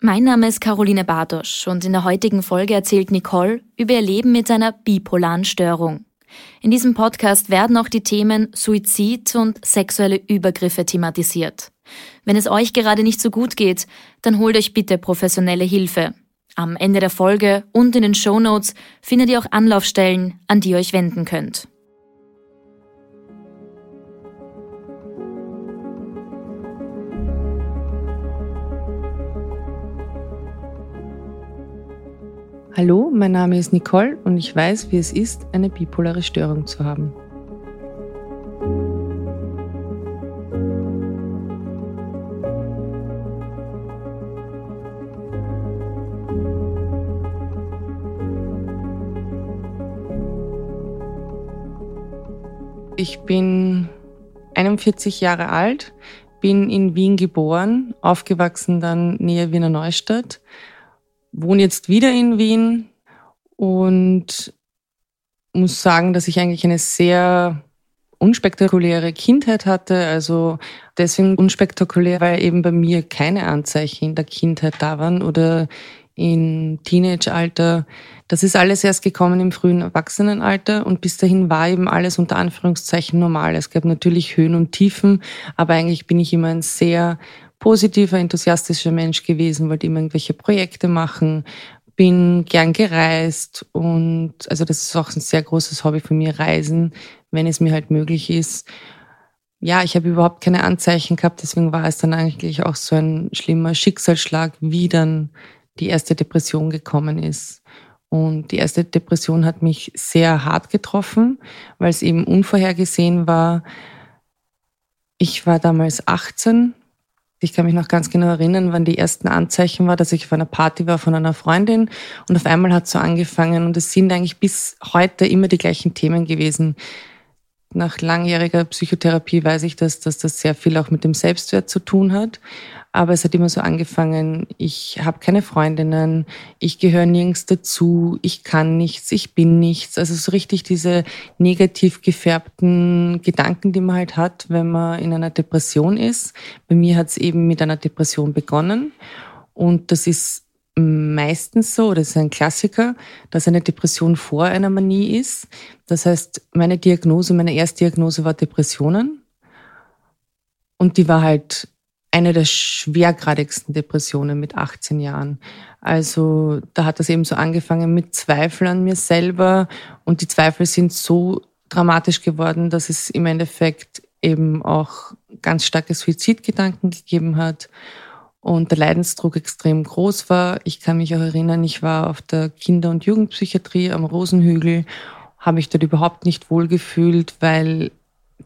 Mein Name ist Caroline Bartosch und in der heutigen Folge erzählt Nicole über ihr Leben mit einer bipolaren Störung. In diesem Podcast werden auch die Themen Suizid und sexuelle Übergriffe thematisiert. Wenn es euch gerade nicht so gut geht, dann holt euch bitte professionelle Hilfe. Am Ende der Folge und in den Show Notes findet ihr auch Anlaufstellen, an die ihr euch wenden könnt. Hallo, mein Name ist Nicole und ich weiß, wie es ist, eine bipolare Störung zu haben. Ich bin 41 Jahre alt, bin in Wien geboren, aufgewachsen dann näher Wiener Neustadt wohne jetzt wieder in Wien und muss sagen, dass ich eigentlich eine sehr unspektakuläre Kindheit hatte. Also deswegen unspektakulär, weil eben bei mir keine Anzeichen in der Kindheit da waren oder im Teenageralter. Das ist alles erst gekommen im frühen Erwachsenenalter und bis dahin war eben alles unter Anführungszeichen normal. Es gab natürlich Höhen und Tiefen, aber eigentlich bin ich immer ein sehr positiver, enthusiastischer Mensch gewesen, wollte immer irgendwelche Projekte machen, bin gern gereist und also das ist auch ein sehr großes Hobby von mir, Reisen, wenn es mir halt möglich ist. Ja, ich habe überhaupt keine Anzeichen gehabt, deswegen war es dann eigentlich auch so ein schlimmer Schicksalsschlag, wie dann die erste Depression gekommen ist. Und die erste Depression hat mich sehr hart getroffen, weil es eben unvorhergesehen war. Ich war damals 18 ich kann mich noch ganz genau erinnern, wann die ersten Anzeichen war, dass ich auf einer Party war von einer Freundin und auf einmal hat so angefangen und es sind eigentlich bis heute immer die gleichen Themen gewesen nach langjähriger Psychotherapie weiß ich, dass, dass das sehr viel auch mit dem Selbstwert zu tun hat. Aber es hat immer so angefangen, ich habe keine Freundinnen, ich gehöre nirgends dazu, ich kann nichts, ich bin nichts. Also so richtig diese negativ gefärbten Gedanken, die man halt hat, wenn man in einer Depression ist. Bei mir hat es eben mit einer Depression begonnen. Und das ist meistens so, oder es ist ein Klassiker, dass eine Depression vor einer Manie ist. Das heißt, meine Diagnose, meine Erstdiagnose war Depressionen. Und die war halt eine der schwergradigsten Depressionen mit 18 Jahren. Also da hat das eben so angefangen mit Zweifel an mir selber. Und die Zweifel sind so dramatisch geworden, dass es im Endeffekt eben auch ganz starke Suizidgedanken gegeben hat und der Leidensdruck extrem groß war. Ich kann mich auch erinnern, ich war auf der Kinder- und Jugendpsychiatrie am Rosenhügel, habe mich dort überhaupt nicht wohlgefühlt, weil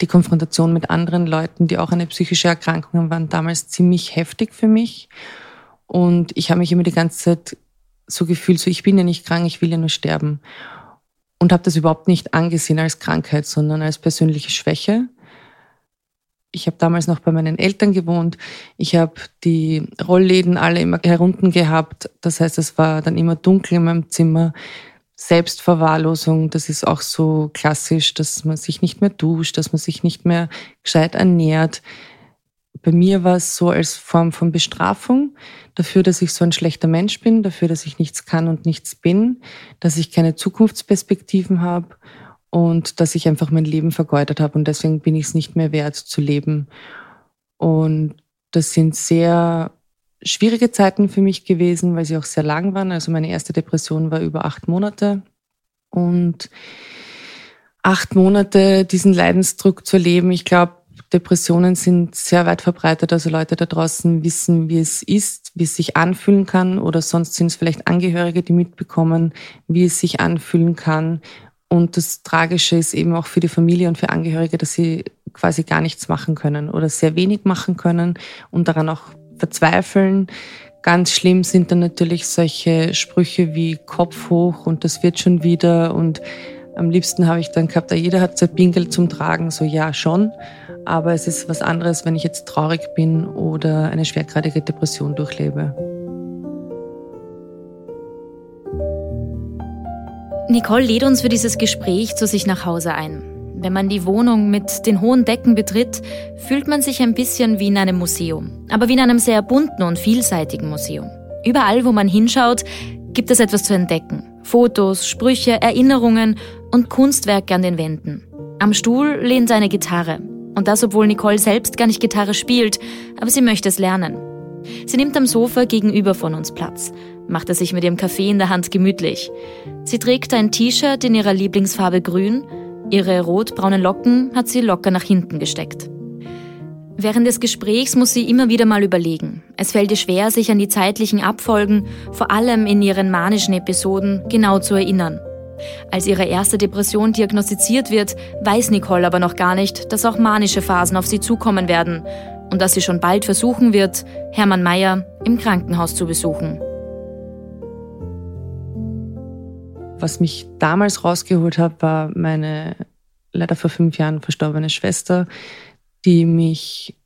die Konfrontation mit anderen Leuten, die auch eine psychische Erkrankung haben, waren damals ziemlich heftig für mich. Und ich habe mich immer die ganze Zeit so gefühlt, so ich bin ja nicht krank, ich will ja nur sterben. Und habe das überhaupt nicht angesehen als Krankheit, sondern als persönliche Schwäche. Ich habe damals noch bei meinen Eltern gewohnt. Ich habe die Rollläden alle immer herunten gehabt. Das heißt, es war dann immer dunkel in meinem Zimmer. Selbstverwahrlosung, das ist auch so klassisch, dass man sich nicht mehr duscht, dass man sich nicht mehr gescheit ernährt. Bei mir war es so als Form von Bestrafung dafür, dass ich so ein schlechter Mensch bin, dafür, dass ich nichts kann und nichts bin, dass ich keine Zukunftsperspektiven habe und dass ich einfach mein Leben vergeudet habe und deswegen bin ich es nicht mehr wert zu leben. Und das sind sehr schwierige Zeiten für mich gewesen, weil sie auch sehr lang waren. Also meine erste Depression war über acht Monate und acht Monate diesen Leidensdruck zu erleben. Ich glaube, Depressionen sind sehr weit verbreitet. Also Leute da draußen wissen, wie es ist, wie es sich anfühlen kann oder sonst sind es vielleicht Angehörige, die mitbekommen, wie es sich anfühlen kann und das Tragische ist eben auch für die Familie und für Angehörige, dass sie quasi gar nichts machen können oder sehr wenig machen können und daran auch verzweifeln. Ganz schlimm sind dann natürlich solche Sprüche wie Kopf hoch und das wird schon wieder und am liebsten habe ich dann gehabt, jeder hat sein Pinkel zum Tragen, so ja schon, aber es ist was anderes, wenn ich jetzt traurig bin oder eine schwergradige Depression durchlebe. Nicole lädt uns für dieses Gespräch zu sich nach Hause ein. Wenn man die Wohnung mit den hohen Decken betritt, fühlt man sich ein bisschen wie in einem Museum, aber wie in einem sehr bunten und vielseitigen Museum. Überall, wo man hinschaut, gibt es etwas zu entdecken. Fotos, Sprüche, Erinnerungen und Kunstwerke an den Wänden. Am Stuhl lehnt eine Gitarre. Und das, obwohl Nicole selbst gar nicht Gitarre spielt, aber sie möchte es lernen. Sie nimmt am Sofa gegenüber von uns Platz, macht es sich mit ihrem Kaffee in der Hand gemütlich. Sie trägt ein T-Shirt in ihrer Lieblingsfarbe grün, ihre rotbraunen Locken hat sie locker nach hinten gesteckt. Während des Gesprächs muss sie immer wieder mal überlegen. Es fällt ihr schwer, sich an die zeitlichen Abfolgen, vor allem in ihren manischen Episoden, genau zu erinnern. Als ihre erste Depression diagnostiziert wird, weiß Nicole aber noch gar nicht, dass auch manische Phasen auf sie zukommen werden und dass sie schon bald versuchen wird, Hermann Mayer im Krankenhaus zu besuchen. Was mich damals rausgeholt hat, war meine leider vor fünf Jahren verstorbene Schwester, die mich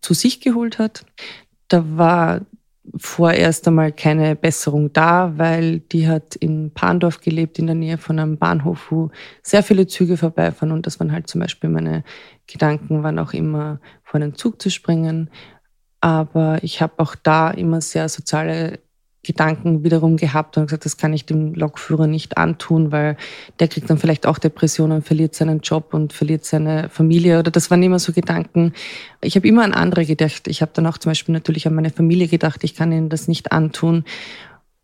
zu sich geholt hat. Da war vorerst einmal keine Besserung da, weil die hat in Pandorf gelebt, in der Nähe von einem Bahnhof, wo sehr viele Züge vorbeifahren. Und das waren halt zum Beispiel meine Gedanken, waren auch immer vor einen Zug zu springen. Aber ich habe auch da immer sehr soziale Gedanken wiederum gehabt und gesagt, das kann ich dem Lokführer nicht antun, weil der kriegt dann vielleicht auch Depressionen, verliert seinen Job und verliert seine Familie. Oder das waren immer so Gedanken. Ich habe immer an andere gedacht. Ich habe dann auch zum Beispiel natürlich an meine Familie gedacht, ich kann ihnen das nicht antun.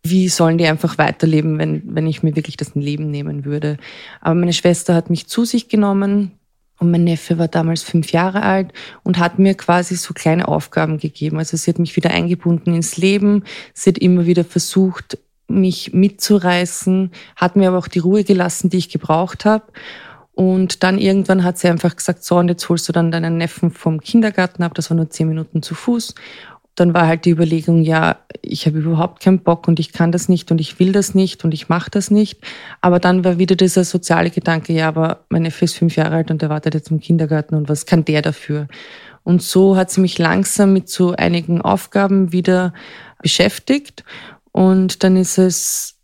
Wie sollen die einfach weiterleben, wenn, wenn ich mir wirklich das Leben nehmen würde? Aber meine Schwester hat mich zu sich genommen, und mein Neffe war damals fünf Jahre alt und hat mir quasi so kleine Aufgaben gegeben. Also sie hat mich wieder eingebunden ins Leben. Sie hat immer wieder versucht, mich mitzureißen, hat mir aber auch die Ruhe gelassen, die ich gebraucht habe. Und dann irgendwann hat sie einfach gesagt, so, und jetzt holst du dann deinen Neffen vom Kindergarten ab. Das war nur zehn Minuten zu Fuß dann war halt die Überlegung, ja, ich habe überhaupt keinen Bock und ich kann das nicht und ich will das nicht und ich mache das nicht. Aber dann war wieder dieser soziale Gedanke, ja, aber mein Neffe ist fünf Jahre alt und der wartet jetzt im Kindergarten und was kann der dafür? Und so hat sie mich langsam mit so einigen Aufgaben wieder beschäftigt und dann ist es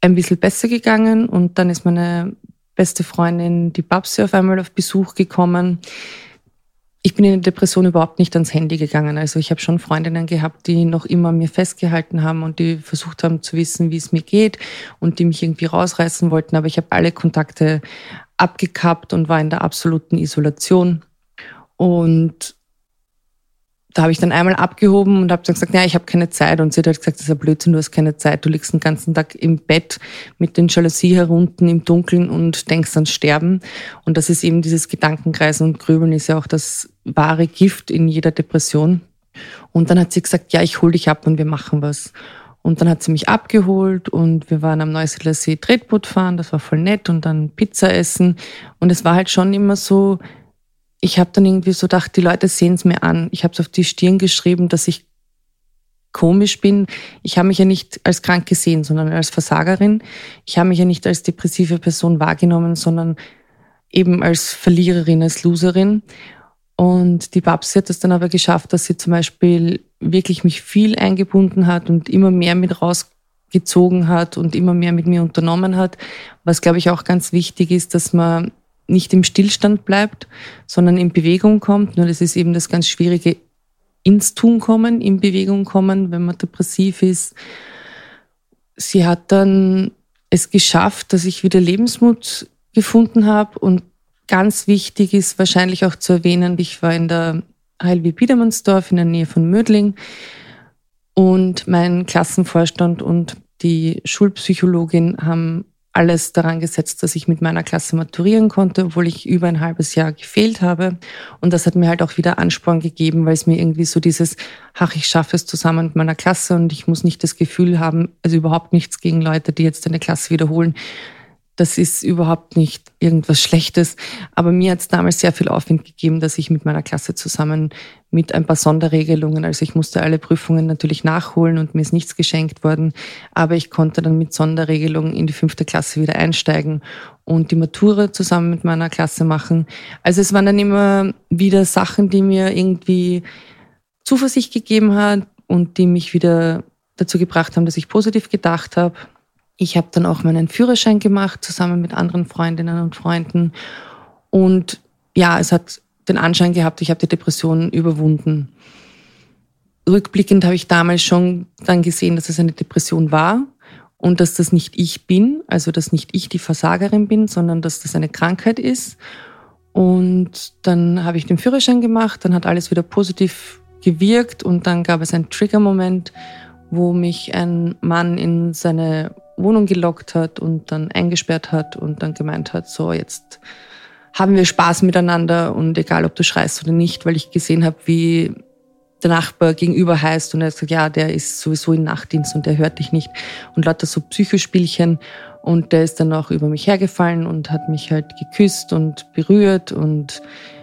ein bisschen besser gegangen und dann ist meine beste Freundin, die Babsi, auf einmal auf Besuch gekommen ich bin in der Depression überhaupt nicht ans Handy gegangen. Also ich habe schon Freundinnen gehabt, die noch immer mir festgehalten haben und die versucht haben zu wissen, wie es mir geht und die mich irgendwie rausreißen wollten. Aber ich habe alle Kontakte abgekappt und war in der absoluten Isolation. Und da habe ich dann einmal abgehoben und habe dann gesagt, ja, ich habe keine Zeit. Und sie hat halt gesagt, das ist ein Blödsinn, du hast keine Zeit. Du liegst den ganzen Tag im Bett mit den Jalousie herunten im Dunkeln und denkst ans Sterben. Und das ist eben dieses Gedankenkreisen und Grübeln ist ja auch das wahre Gift in jeder Depression. Und dann hat sie gesagt, ja, ich hol dich ab und wir machen was. Und dann hat sie mich abgeholt und wir waren am Neusiedler See Tretboot fahren, das war voll nett und dann Pizza essen. Und es war halt schon immer so, ich habe dann irgendwie so gedacht, die Leute sehen es mir an. Ich habe es auf die Stirn geschrieben, dass ich komisch bin. Ich habe mich ja nicht als krank gesehen, sondern als Versagerin. Ich habe mich ja nicht als depressive Person wahrgenommen, sondern eben als Verliererin, als Loserin. Und die Babsi hat es dann aber geschafft, dass sie zum Beispiel wirklich mich viel eingebunden hat und immer mehr mit rausgezogen hat und immer mehr mit mir unternommen hat. Was, glaube ich, auch ganz wichtig ist, dass man nicht im Stillstand bleibt, sondern in Bewegung kommt. Nur das ist eben das ganz Schwierige, ins Tun kommen, in Bewegung kommen, wenn man depressiv ist. Sie hat dann es geschafft, dass ich wieder Lebensmut gefunden habe und ganz wichtig ist wahrscheinlich auch zu erwähnen, ich war in der Heilwie Biedermannsdorf in der Nähe von Mödling und mein Klassenvorstand und die Schulpsychologin haben alles daran gesetzt, dass ich mit meiner Klasse maturieren konnte, obwohl ich über ein halbes Jahr gefehlt habe. Und das hat mir halt auch wieder Ansporn gegeben, weil es mir irgendwie so dieses, ach, ich schaffe es zusammen mit meiner Klasse und ich muss nicht das Gefühl haben, also überhaupt nichts gegen Leute, die jetzt eine Klasse wiederholen, das ist überhaupt nicht irgendwas Schlechtes. Aber mir hat es damals sehr viel Aufwind gegeben, dass ich mit meiner Klasse zusammen mit ein paar Sonderregelungen, also ich musste alle Prüfungen natürlich nachholen und mir ist nichts geschenkt worden, aber ich konnte dann mit Sonderregelungen in die fünfte Klasse wieder einsteigen und die Matura zusammen mit meiner Klasse machen. Also es waren dann immer wieder Sachen, die mir irgendwie Zuversicht gegeben haben und die mich wieder dazu gebracht haben, dass ich positiv gedacht habe ich habe dann auch meinen Führerschein gemacht, zusammen mit anderen Freundinnen und Freunden. Und ja, es hat den Anschein gehabt, ich habe die Depression überwunden. rückblickend habe ich damals schon dann gesehen, dass es eine Depression war und dass das nicht ich bin, also dass nicht ich die Versagerin bin, sondern dass das eine Krankheit ist. Und dann habe ich den Führerschein gemacht, dann hat alles wieder positiv gewirkt und dann gab es einen Trigger-Moment, wo mich ein Mann in seine Wohnung gelockt hat und dann eingesperrt hat und dann gemeint hat, so jetzt haben wir Spaß miteinander und egal ob du schreist oder nicht, weil ich gesehen habe, wie der Nachbar gegenüber heißt und er gesagt, ja, der ist sowieso im Nachtdienst und der hört dich nicht und lauter so Psychospielchen und der ist dann auch über mich hergefallen und hat mich halt geküsst und berührt und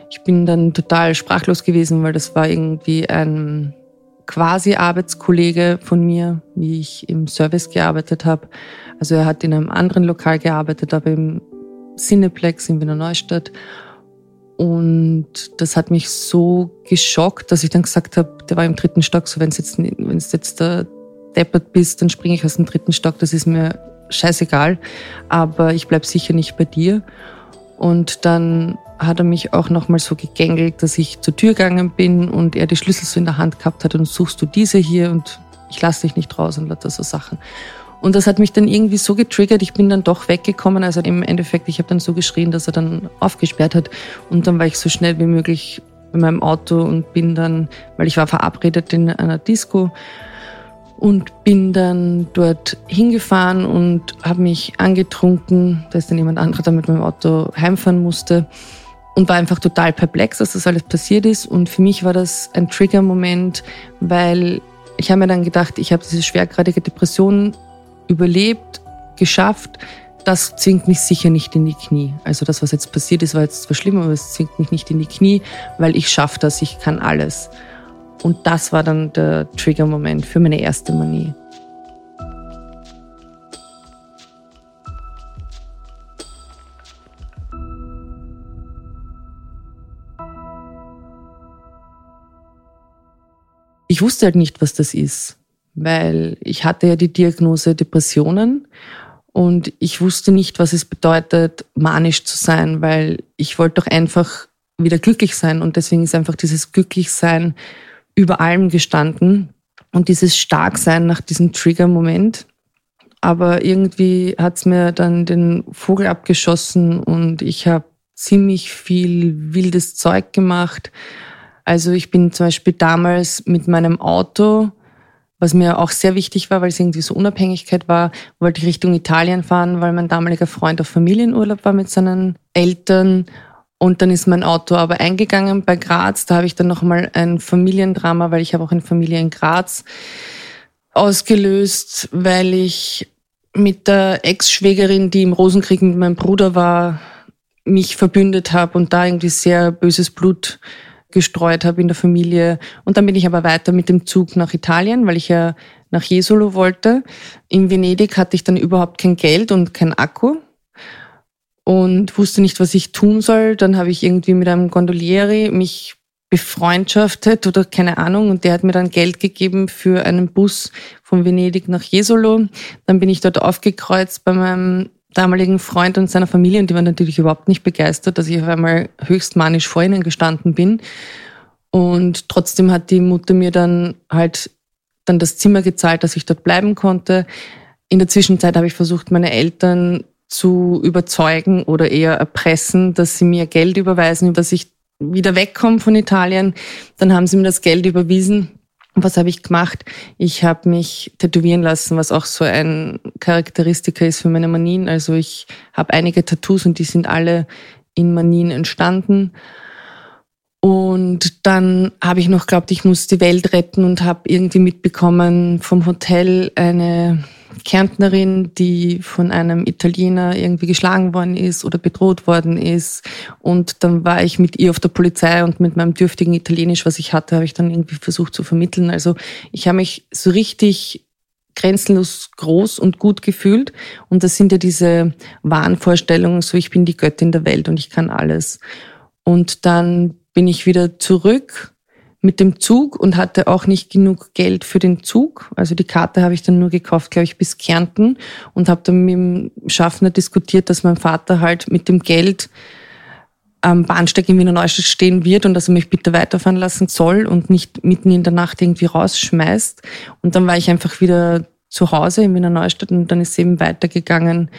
ich bin dann total sprachlos gewesen, weil das war irgendwie ein quasi Arbeitskollege von mir, wie ich im Service gearbeitet habe. Also er hat in einem anderen Lokal gearbeitet, aber im Cineplex in Wiener Neustadt. Und das hat mich so geschockt, dass ich dann gesagt habe, der war im dritten Stock, so wenn es jetzt, wenn es jetzt der deppert bist, dann springe ich aus dem dritten Stock, das ist mir scheißegal, aber ich bleib sicher nicht bei dir. Und dann hat er mich auch nochmal so gegängelt, dass ich zur Tür gegangen bin und er die Schlüssel so in der Hand gehabt hat und suchst du diese hier und ich lasse dich nicht raus und lauter so Sachen. Und das hat mich dann irgendwie so getriggert, ich bin dann doch weggekommen. Also im Endeffekt, ich habe dann so geschrien, dass er dann aufgesperrt hat. Und dann war ich so schnell wie möglich in meinem Auto und bin dann, weil ich war verabredet in einer Disco, und bin dann dort hingefahren und habe mich angetrunken. Da ist dann jemand anderer, der mit meinem Auto heimfahren musste und war einfach total perplex, dass das alles passiert ist. Und für mich war das ein Trigger-Moment, weil ich habe mir dann gedacht, ich habe diese schwergradige Depression überlebt, geschafft. Das zwingt mich sicher nicht in die Knie. Also das, was jetzt passiert ist, war jetzt zwar schlimm, aber es zwingt mich nicht in die Knie, weil ich schaffe das, ich kann alles. Und das war dann der Trigger-Moment für meine erste Manie. Ich wusste halt nicht, was das ist, weil ich hatte ja die Diagnose Depressionen und ich wusste nicht, was es bedeutet, manisch zu sein, weil ich wollte doch einfach wieder glücklich sein und deswegen ist einfach dieses Glücklichsein über allem gestanden und dieses Starksein nach diesem Trigger-Moment. Aber irgendwie hat's mir dann den Vogel abgeschossen und ich habe ziemlich viel wildes Zeug gemacht. Also ich bin zum Beispiel damals mit meinem Auto, was mir auch sehr wichtig war, weil es irgendwie so Unabhängigkeit war, wollte ich Richtung Italien fahren, weil mein damaliger Freund auf Familienurlaub war mit seinen Eltern und dann ist mein Auto aber eingegangen bei Graz. Da habe ich dann nochmal ein Familiendrama, weil ich habe auch eine Familie in Graz ausgelöst, weil ich mit der Ex-Schwägerin, die im Rosenkrieg mit meinem Bruder war, mich verbündet habe und da irgendwie sehr böses Blut gestreut habe in der Familie. Und dann bin ich aber weiter mit dem Zug nach Italien, weil ich ja nach Jesolo wollte. In Venedig hatte ich dann überhaupt kein Geld und kein Akku und wusste nicht, was ich tun soll. Dann habe ich irgendwie mit einem Gondolieri mich befreundschaftet oder keine Ahnung und der hat mir dann Geld gegeben für einen Bus von Venedig nach Jesolo. Dann bin ich dort aufgekreuzt bei meinem damaligen Freund und seiner Familie und die waren natürlich überhaupt nicht begeistert, dass ich auf einmal höchst manisch vor ihnen gestanden bin. Und trotzdem hat die Mutter mir dann halt dann das Zimmer gezahlt, dass ich dort bleiben konnte. In der Zwischenzeit habe ich versucht, meine Eltern zu überzeugen oder eher erpressen, dass sie mir Geld überweisen, dass ich wieder wegkomme von Italien. Dann haben sie mir das Geld überwiesen. Was habe ich gemacht? Ich habe mich tätowieren lassen, was auch so ein Charakteristiker ist für meine Manien. Also ich habe einige Tattoos und die sind alle in Manien entstanden. Und dann habe ich noch glaubt, ich muss die Welt retten und habe irgendwie mitbekommen vom Hotel eine Kärntnerin, die von einem Italiener irgendwie geschlagen worden ist oder bedroht worden ist. Und dann war ich mit ihr auf der Polizei und mit meinem dürftigen Italienisch, was ich hatte, habe ich dann irgendwie versucht zu vermitteln. Also ich habe mich so richtig grenzenlos groß und gut gefühlt. Und das sind ja diese Wahnvorstellungen, so ich bin die Göttin der Welt und ich kann alles. Und dann bin ich wieder zurück mit dem Zug und hatte auch nicht genug Geld für den Zug. Also die Karte habe ich dann nur gekauft, glaube ich, bis Kärnten und habe dann mit dem Schaffner diskutiert, dass mein Vater halt mit dem Geld am Bahnsteig in Wiener Neustadt stehen wird und dass er mich bitte weiterfahren lassen soll und nicht mitten in der Nacht irgendwie rausschmeißt. Und dann war ich einfach wieder zu Hause in Wiener Neustadt und dann ist es eben weitergegangen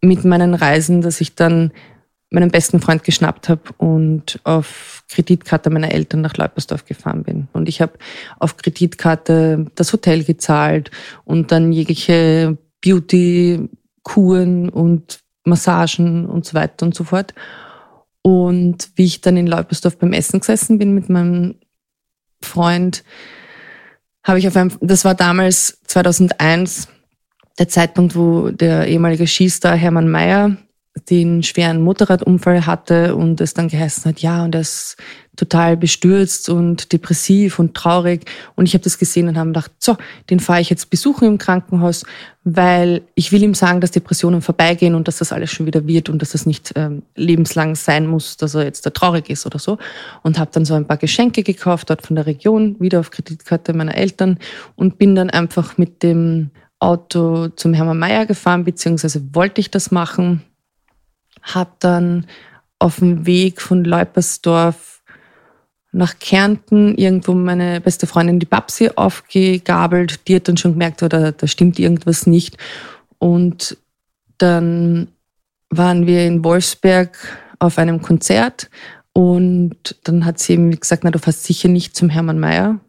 mit meinen Reisen, dass ich dann meinen besten Freund geschnappt habe und auf Kreditkarte meiner Eltern nach Leupersdorf gefahren bin. Und ich habe auf Kreditkarte das Hotel gezahlt und dann jegliche Beauty-Kuren und Massagen und so weiter und so fort. Und wie ich dann in Leupersdorf beim Essen gesessen bin mit meinem Freund, habe ich auf einem, das war damals 2001, der Zeitpunkt, wo der ehemalige Skistar Hermann Mayer den schweren Motorradunfall hatte und es dann geheißen hat, ja, und er ist total bestürzt und depressiv und traurig. Und ich habe das gesehen und habe gedacht, so, den fahre ich jetzt besuchen im Krankenhaus, weil ich will ihm sagen, dass Depressionen vorbeigehen und dass das alles schon wieder wird und dass das nicht ähm, lebenslang sein muss, dass er jetzt da traurig ist oder so. Und habe dann so ein paar Geschenke gekauft dort von der Region, wieder auf Kreditkarte meiner Eltern und bin dann einfach mit dem Auto zum Hermann Mayer gefahren, beziehungsweise wollte ich das machen habe dann auf dem Weg von Leupersdorf nach Kärnten irgendwo meine beste Freundin, die Babsi, aufgegabelt. Die hat dann schon gemerkt, oh, da, da stimmt irgendwas nicht. Und dann waren wir in Wolfsberg auf einem Konzert und dann hat sie eben gesagt, na, du fährst sicher nicht zum Hermann Mayer.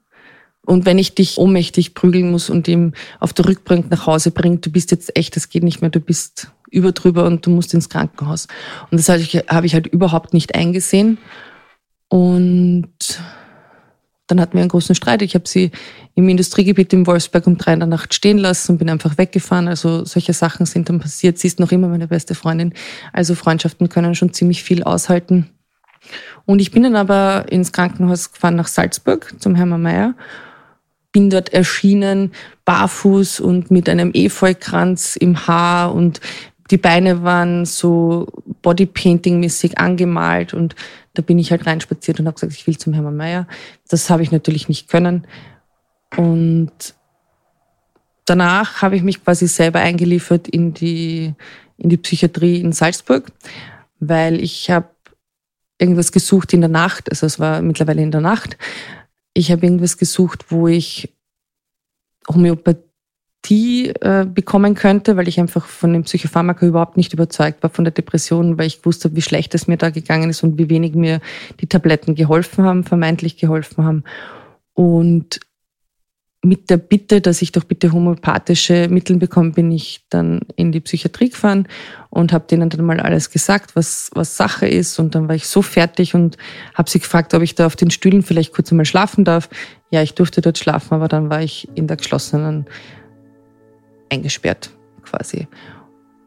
Und wenn ich dich ohnmächtig prügeln muss und ihm auf der Rückbank nach Hause bringt, du bist jetzt echt, das geht nicht mehr, du bist über drüber und du musst ins Krankenhaus. Und das habe ich, hab ich halt überhaupt nicht eingesehen. Und dann hatten wir einen großen Streit. Ich habe sie im Industriegebiet in Wolfsberg um drei in der Nacht stehen lassen und bin einfach weggefahren. Also solche Sachen sind dann passiert. Sie ist noch immer meine beste Freundin. Also Freundschaften können schon ziemlich viel aushalten. Und ich bin dann aber ins Krankenhaus gefahren nach Salzburg zum Hermann Mayer bin dort erschienen, barfuß und mit einem Efeukranz im Haar und die Beine waren so Bodypainting-mäßig angemalt und da bin ich halt reinspaziert und habe gesagt, ich will zum Hermann Mayer. Das habe ich natürlich nicht können. Und danach habe ich mich quasi selber eingeliefert in die, in die Psychiatrie in Salzburg, weil ich habe irgendwas gesucht in der Nacht, also es war mittlerweile in der Nacht. Ich habe irgendwas gesucht, wo ich Homöopathie Therapie äh, bekommen könnte, weil ich einfach von dem Psychopharmaka überhaupt nicht überzeugt war von der Depression, weil ich gewusst habe, wie schlecht es mir da gegangen ist und wie wenig mir die Tabletten geholfen haben, vermeintlich geholfen haben. Und mit der Bitte, dass ich doch bitte homöopathische Mittel bekomme, bin ich dann in die Psychiatrie gefahren und habe denen dann mal alles gesagt, was, was Sache ist. Und dann war ich so fertig und habe sie gefragt, ob ich da auf den Stühlen vielleicht kurz einmal schlafen darf. Ja, ich durfte dort schlafen, aber dann war ich in der geschlossenen eingesperrt quasi.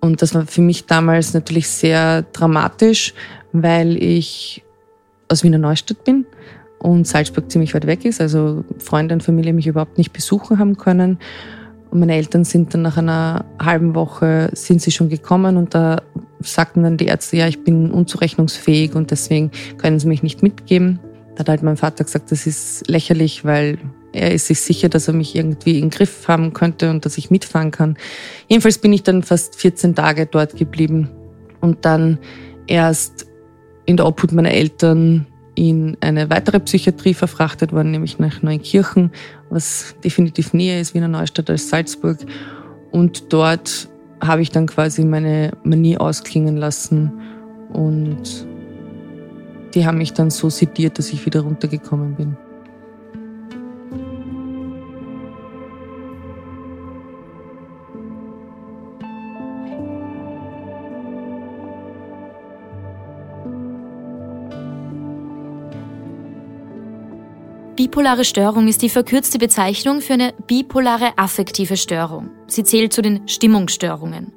Und das war für mich damals natürlich sehr dramatisch, weil ich aus Wiener Neustadt bin und Salzburg ziemlich weit weg ist, also Freunde und Familie mich überhaupt nicht besuchen haben können. Und meine Eltern sind dann nach einer halben Woche sind sie schon gekommen und da sagten dann die Ärzte, ja, ich bin unzurechnungsfähig und deswegen können sie mich nicht mitgeben. Da hat halt mein Vater gesagt, das ist lächerlich, weil er ist sich sicher, dass er mich irgendwie im Griff haben könnte und dass ich mitfahren kann. Jedenfalls bin ich dann fast 14 Tage dort geblieben und dann erst in der Obhut meiner Eltern in eine weitere Psychiatrie verfrachtet worden, nämlich nach Neunkirchen, was definitiv näher ist Wiener Neustadt als Salzburg. Und dort habe ich dann quasi meine Manie ausklingen lassen und die haben mich dann so sediert, dass ich wieder runtergekommen bin. Bipolare Störung ist die verkürzte Bezeichnung für eine bipolare affektive Störung. Sie zählt zu den Stimmungsstörungen.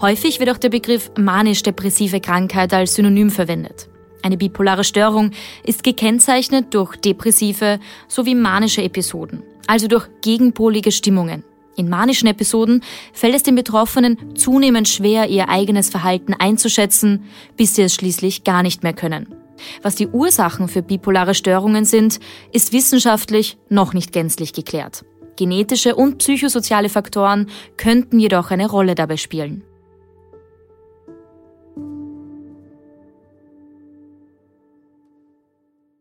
Häufig wird auch der Begriff manisch-depressive Krankheit als Synonym verwendet. Eine bipolare Störung ist gekennzeichnet durch depressive sowie manische Episoden, also durch gegenpolige Stimmungen. In manischen Episoden fällt es den Betroffenen zunehmend schwer, ihr eigenes Verhalten einzuschätzen, bis sie es schließlich gar nicht mehr können. Was die Ursachen für bipolare Störungen sind, ist wissenschaftlich noch nicht gänzlich geklärt. Genetische und psychosoziale Faktoren könnten jedoch eine Rolle dabei spielen.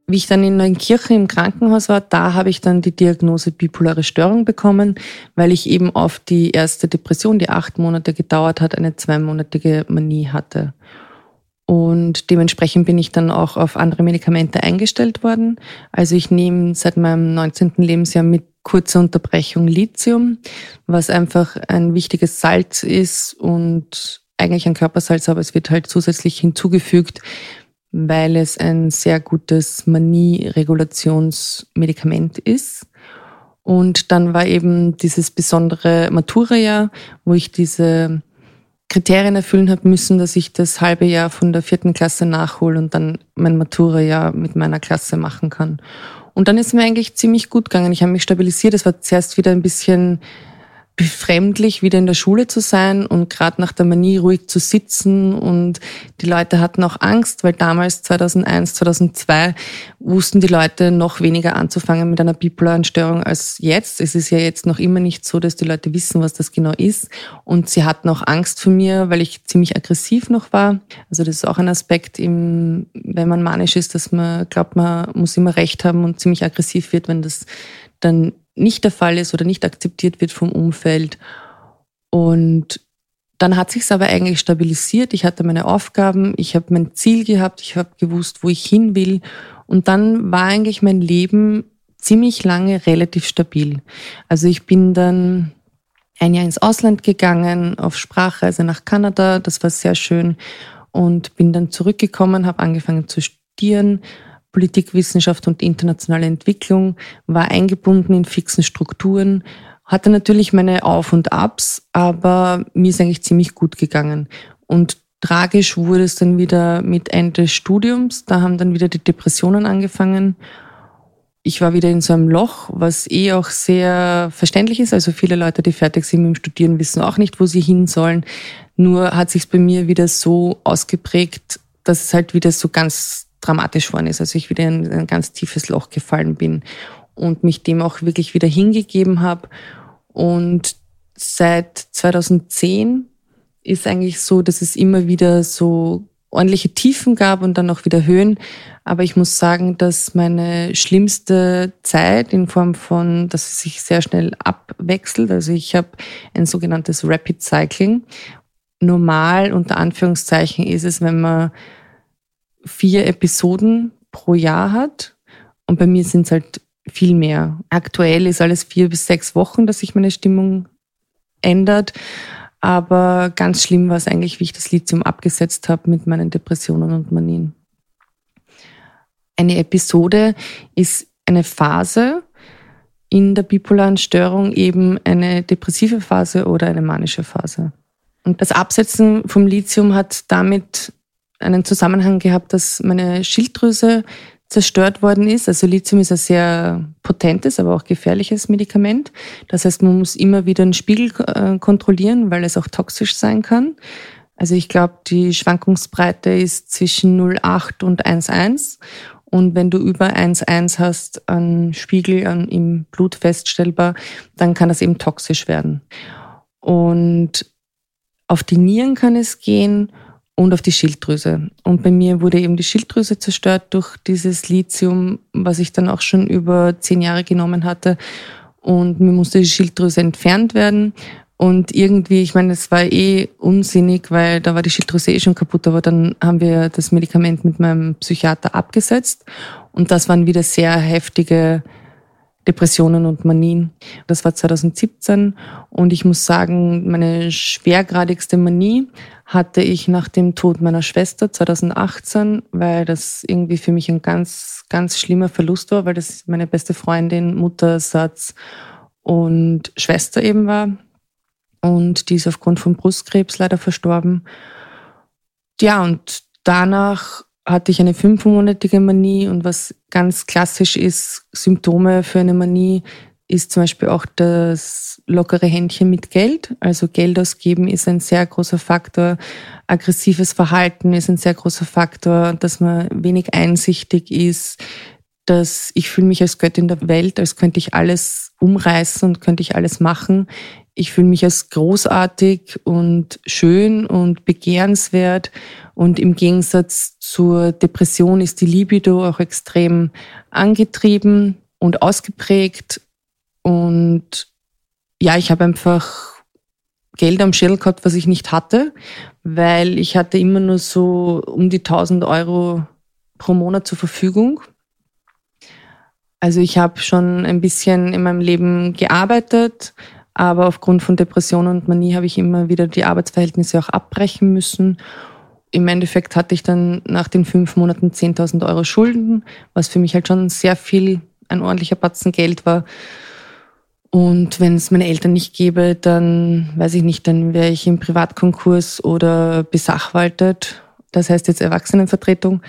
Wie ich dann in Neunkirchen im Krankenhaus war, da habe ich dann die Diagnose bipolare Störung bekommen, weil ich eben auf die erste Depression, die acht Monate gedauert hat, eine zweimonatige Manie hatte. Und dementsprechend bin ich dann auch auf andere Medikamente eingestellt worden. Also ich nehme seit meinem 19. Lebensjahr mit kurzer Unterbrechung Lithium, was einfach ein wichtiges Salz ist und eigentlich ein Körpersalz, aber es wird halt zusätzlich hinzugefügt, weil es ein sehr gutes Manie-Regulationsmedikament ist. Und dann war eben dieses besondere Matura-Jahr, wo ich diese Kriterien erfüllen habe müssen, dass ich das halbe Jahr von der vierten Klasse nachhole und dann mein Matura-Jahr mit meiner Klasse machen kann. Und dann ist mir eigentlich ziemlich gut gegangen. Ich habe mich stabilisiert. Es war zuerst wieder ein bisschen befremdlich, wieder in der Schule zu sein und gerade nach der Manie ruhig zu sitzen. Und die Leute hatten auch Angst, weil damals 2001, 2002 wussten die Leute noch weniger anzufangen mit einer bipolaren Störung als jetzt. Es ist ja jetzt noch immer nicht so, dass die Leute wissen, was das genau ist. Und sie hatten auch Angst vor mir, weil ich ziemlich aggressiv noch war. Also das ist auch ein Aspekt, im, wenn man manisch ist, dass man glaubt, man muss immer recht haben und ziemlich aggressiv wird, wenn das dann nicht der Fall ist oder nicht akzeptiert wird vom Umfeld. Und dann hat sich aber eigentlich stabilisiert. Ich hatte meine Aufgaben, ich habe mein Ziel gehabt, ich habe gewusst, wo ich hin will. Und dann war eigentlich mein Leben ziemlich lange relativ stabil. Also ich bin dann ein Jahr ins Ausland gegangen, auf Sprachreise nach Kanada, das war sehr schön und bin dann zurückgekommen, habe angefangen zu studieren, Politikwissenschaft und internationale Entwicklung, war eingebunden in fixen Strukturen, hatte natürlich meine Auf und Abs, aber mir ist eigentlich ziemlich gut gegangen. Und tragisch wurde es dann wieder mit Ende des Studiums, da haben dann wieder die Depressionen angefangen. Ich war wieder in so einem Loch, was eh auch sehr verständlich ist. Also viele Leute, die fertig sind mit dem Studieren, wissen auch nicht, wo sie hin sollen. Nur hat sich bei mir wieder so ausgeprägt, dass es halt wieder so ganz dramatisch worden ist. Also ich wieder in ein ganz tiefes Loch gefallen bin und mich dem auch wirklich wieder hingegeben habe. Und seit 2010 ist eigentlich so, dass es immer wieder so ordentliche Tiefen gab und dann auch wieder Höhen. Aber ich muss sagen, dass meine schlimmste Zeit in Form von, dass es sich sehr schnell abwechselt. Also ich habe ein sogenanntes Rapid Cycling. Normal unter Anführungszeichen ist es, wenn man vier Episoden pro Jahr hat. Und bei mir sind es halt viel mehr. Aktuell ist alles vier bis sechs Wochen, dass sich meine Stimmung ändert. Aber ganz schlimm war es eigentlich, wie ich das Lithium abgesetzt habe mit meinen Depressionen und Manien. Eine Episode ist eine Phase in der bipolaren Störung, eben eine depressive Phase oder eine manische Phase. Und das Absetzen vom Lithium hat damit einen Zusammenhang gehabt, dass meine Schilddrüse zerstört worden ist. Also Lithium ist ein sehr potentes, aber auch gefährliches Medikament. Das heißt, man muss immer wieder einen Spiegel äh, kontrollieren, weil es auch toxisch sein kann. Also ich glaube, die Schwankungsbreite ist zwischen 0,8 und 1,1. Und wenn du über 1,1 hast an Spiegel im Blut feststellbar, dann kann das eben toxisch werden. Und auf die Nieren kann es gehen und auf die Schilddrüse. Und bei mir wurde eben die Schilddrüse zerstört durch dieses Lithium, was ich dann auch schon über zehn Jahre genommen hatte. Und mir musste die Schilddrüse entfernt werden. Und irgendwie, ich meine, es war eh unsinnig, weil da war die Schilddrüse eh schon kaputt, aber dann haben wir das Medikament mit meinem Psychiater abgesetzt. Und das waren wieder sehr heftige Depressionen und Manien. Das war 2017 und ich muss sagen, meine schwergradigste Manie hatte ich nach dem Tod meiner Schwester 2018, weil das irgendwie für mich ein ganz, ganz schlimmer Verlust war, weil das meine beste Freundin, Muttersatz und Schwester eben war. Und die ist aufgrund von Brustkrebs leider verstorben. Ja, und danach hatte ich eine fünfmonatige Manie und was ganz klassisch ist, Symptome für eine Manie, ist zum Beispiel auch das lockere Händchen mit Geld. Also Geld ausgeben ist ein sehr großer Faktor. Aggressives Verhalten ist ein sehr großer Faktor, dass man wenig einsichtig ist. dass ich fühle mich als Göttin der Welt, als könnte ich alles umreißen und könnte ich alles machen. Ich fühle mich als großartig und schön und begehrenswert. Und im Gegensatz zur Depression ist die Libido auch extrem angetrieben und ausgeprägt. Und ja, ich habe einfach Geld am Schädel gehabt, was ich nicht hatte, weil ich hatte immer nur so um die 1000 Euro pro Monat zur Verfügung. Also ich habe schon ein bisschen in meinem Leben gearbeitet, aber aufgrund von Depressionen und Manie habe ich immer wieder die Arbeitsverhältnisse auch abbrechen müssen. Im Endeffekt hatte ich dann nach den fünf Monaten 10.000 Euro Schulden, was für mich halt schon sehr viel, ein ordentlicher Batzen Geld war. Und wenn es meine Eltern nicht gäbe, dann weiß ich nicht, dann wäre ich im Privatkonkurs oder besachwaltet. Das heißt jetzt Erwachsenenvertretung.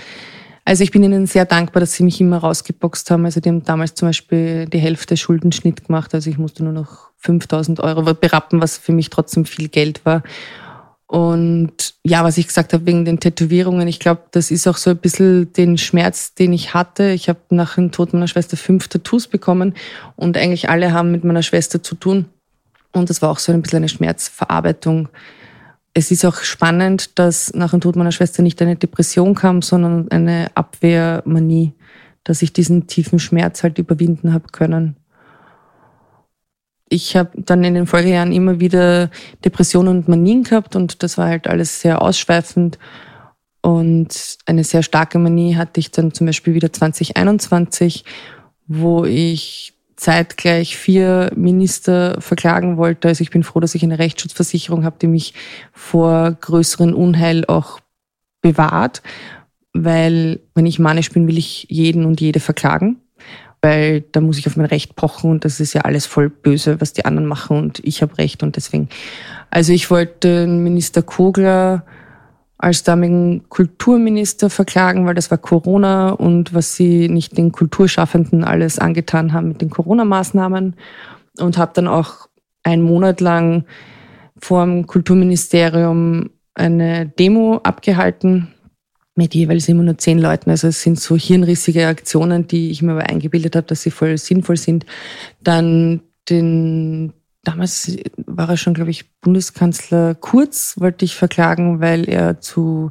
Also ich bin ihnen sehr dankbar, dass sie mich immer rausgeboxt haben. Also die haben damals zum Beispiel die Hälfte Schuldenschnitt gemacht. Also ich musste nur noch 5000 Euro berappen, was für mich trotzdem viel Geld war. Und ja, was ich gesagt habe wegen den Tätowierungen, ich glaube, das ist auch so ein bisschen den Schmerz, den ich hatte. Ich habe nach dem Tod meiner Schwester fünf Tattoos bekommen und eigentlich alle haben mit meiner Schwester zu tun. Und das war auch so ein bisschen eine Schmerzverarbeitung es ist auch spannend, dass nach dem Tod meiner Schwester nicht eine Depression kam, sondern eine Abwehrmanie, dass ich diesen tiefen Schmerz halt überwinden habe können. Ich habe dann in den Folgejahren immer wieder Depressionen und Manien gehabt und das war halt alles sehr ausschweifend. Und eine sehr starke Manie hatte ich dann zum Beispiel wieder 2021, wo ich zeitgleich vier Minister verklagen wollte. Also ich bin froh, dass ich eine Rechtsschutzversicherung habe, die mich vor größeren Unheil auch bewahrt, weil wenn ich manisch bin, will ich jeden und jede verklagen, weil da muss ich auf mein Recht pochen und das ist ja alles voll böse, was die anderen machen und ich habe Recht und deswegen. Also ich wollte Minister Kogler als damaligen Kulturminister verklagen, weil das war Corona und was sie nicht den Kulturschaffenden alles angetan haben mit den Corona-Maßnahmen und habe dann auch einen Monat lang vor dem Kulturministerium eine Demo abgehalten mit jeweils immer nur zehn Leuten. Also es sind so hirnrissige Aktionen, die ich mir aber eingebildet habe, dass sie voll sinnvoll sind. Dann den damals war er schon, glaube ich, Bundeskanzler Kurz, wollte ich verklagen, weil er zu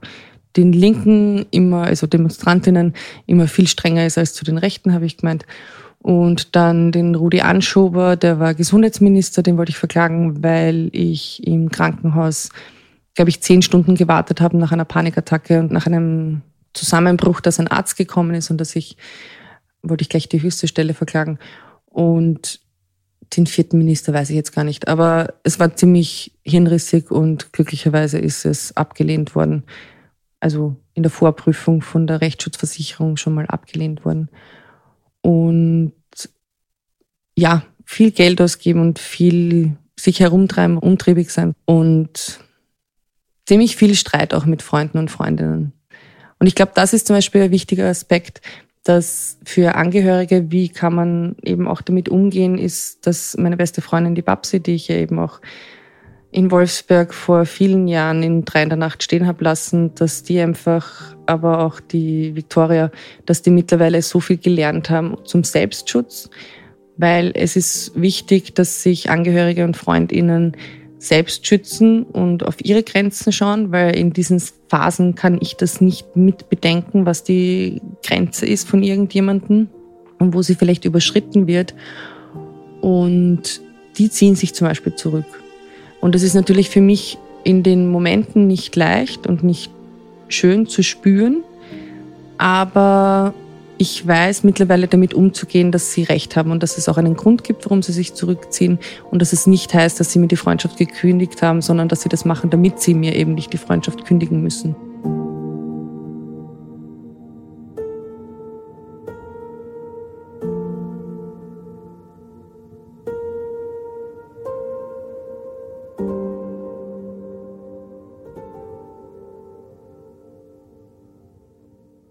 den Linken immer, also Demonstrantinnen, immer viel strenger ist als zu den Rechten, habe ich gemeint. Und dann den Rudi Anschober, der war Gesundheitsminister, den wollte ich verklagen, weil ich im Krankenhaus, glaube ich, zehn Stunden gewartet habe nach einer Panikattacke und nach einem Zusammenbruch, dass ein Arzt gekommen ist und dass ich, wollte ich gleich die höchste Stelle verklagen. Und den vierten Minister weiß ich jetzt gar nicht, aber es war ziemlich hirnrissig und glücklicherweise ist es abgelehnt worden. Also in der Vorprüfung von der Rechtsschutzversicherung schon mal abgelehnt worden. Und ja, viel Geld ausgeben und viel sich herumtreiben, umtriebig sein und ziemlich viel Streit auch mit Freunden und Freundinnen. Und ich glaube, das ist zum Beispiel ein wichtiger Aspekt, dass für Angehörige, wie kann man eben auch damit umgehen, ist, dass meine beste Freundin, die Babsi, die ich ja eben auch in Wolfsberg vor vielen Jahren in drei in der Nacht stehen habe lassen, dass die einfach, aber auch die Victoria, dass die mittlerweile so viel gelernt haben zum Selbstschutz, weil es ist wichtig, dass sich Angehörige und Freundinnen selbst schützen und auf ihre Grenzen schauen, weil in diesen Phasen kann ich das nicht mitbedenken, was die Grenze ist von irgendjemandem und wo sie vielleicht überschritten wird. Und die ziehen sich zum Beispiel zurück. Und das ist natürlich für mich in den Momenten nicht leicht und nicht schön zu spüren, aber ich weiß mittlerweile damit umzugehen, dass sie recht haben und dass es auch einen Grund gibt, warum sie sich zurückziehen und dass es nicht heißt, dass sie mir die Freundschaft gekündigt haben, sondern dass sie das machen, damit sie mir eben nicht die Freundschaft kündigen müssen.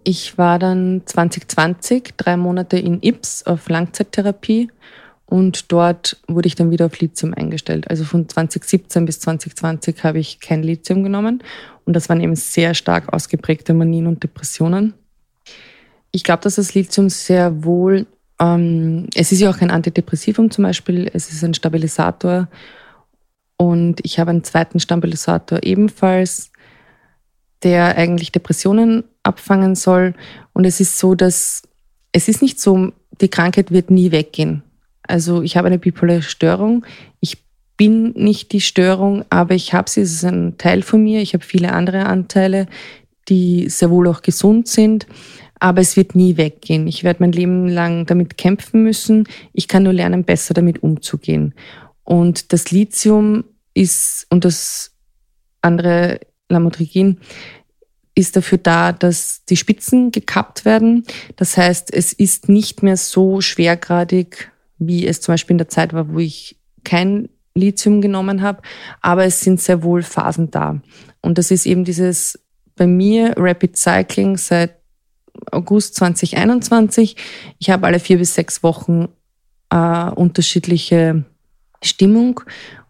Ich war dann 2020 drei Monate in Ips auf Langzeittherapie und dort wurde ich dann wieder auf Lithium eingestellt. Also von 2017 bis 2020 habe ich kein Lithium genommen und das waren eben sehr stark ausgeprägte Manien und Depressionen. Ich glaube, dass das Lithium sehr wohl, ähm, es ist ja auch ein Antidepressivum zum Beispiel, es ist ein Stabilisator und ich habe einen zweiten Stabilisator ebenfalls, der eigentlich Depressionen abfangen soll. Und es ist so, dass es ist nicht so, die Krankheit wird nie weggehen. Also ich habe eine bipolare Störung. Ich bin nicht die Störung, aber ich habe sie. Es ist ein Teil von mir. Ich habe viele andere Anteile, die sehr wohl auch gesund sind. Aber es wird nie weggehen. Ich werde mein Leben lang damit kämpfen müssen. Ich kann nur lernen, besser damit umzugehen. Und das Lithium ist und das andere Lamotrigin ist dafür da, dass die Spitzen gekappt werden. Das heißt, es ist nicht mehr so schwergradig, wie es zum Beispiel in der Zeit war, wo ich kein Lithium genommen habe, aber es sind sehr wohl Phasen da. Und das ist eben dieses bei mir Rapid Cycling seit August 2021. Ich habe alle vier bis sechs Wochen äh, unterschiedliche Stimmung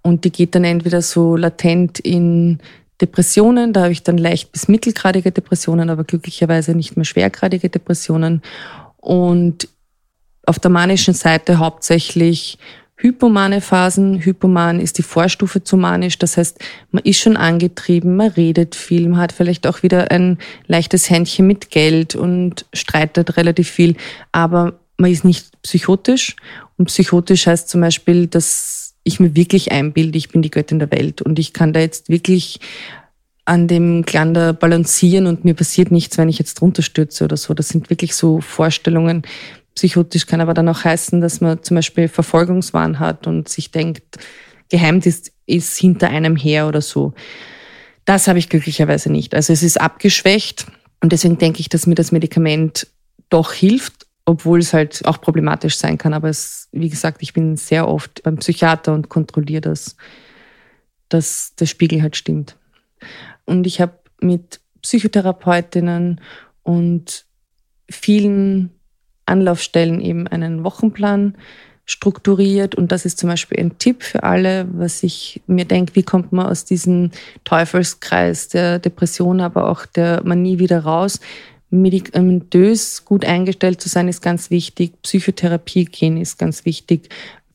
und die geht dann entweder so latent in Depressionen, da habe ich dann leicht bis mittelgradige Depressionen, aber glücklicherweise nicht mehr schwergradige Depressionen. Und auf der manischen Seite hauptsächlich hypomane Phasen. Hypoman ist die Vorstufe zu manisch. Das heißt, man ist schon angetrieben, man redet viel, man hat vielleicht auch wieder ein leichtes Händchen mit Geld und streitet relativ viel, aber man ist nicht psychotisch. Und psychotisch heißt zum Beispiel, dass ich mir wirklich einbilde, ich bin die Göttin der Welt und ich kann da jetzt wirklich an dem Glander balancieren und mir passiert nichts, wenn ich jetzt drunter stürze oder so. Das sind wirklich so Vorstellungen. Psychotisch kann aber dann auch heißen, dass man zum Beispiel Verfolgungswahn hat und sich denkt, Geheimdienst ist hinter einem her oder so. Das habe ich glücklicherweise nicht. Also es ist abgeschwächt und deswegen denke ich, dass mir das Medikament doch hilft obwohl es halt auch problematisch sein kann. Aber es, wie gesagt, ich bin sehr oft beim Psychiater und kontrolliere das, dass der Spiegel halt stimmt. Und ich habe mit Psychotherapeutinnen und vielen Anlaufstellen eben einen Wochenplan strukturiert. Und das ist zum Beispiel ein Tipp für alle, was ich mir denke, wie kommt man aus diesem Teufelskreis der Depression, aber auch der Manie wieder raus medikamentös gut eingestellt zu sein, ist ganz wichtig. Psychotherapie gehen ist ganz wichtig.